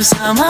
knows how much.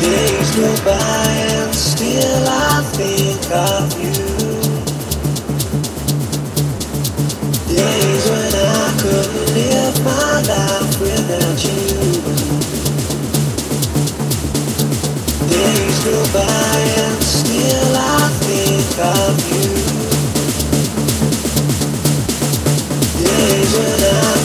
Days go by and still I think of you. Days when I couldn't live my life without you. Days go by and still I think of you. Days when I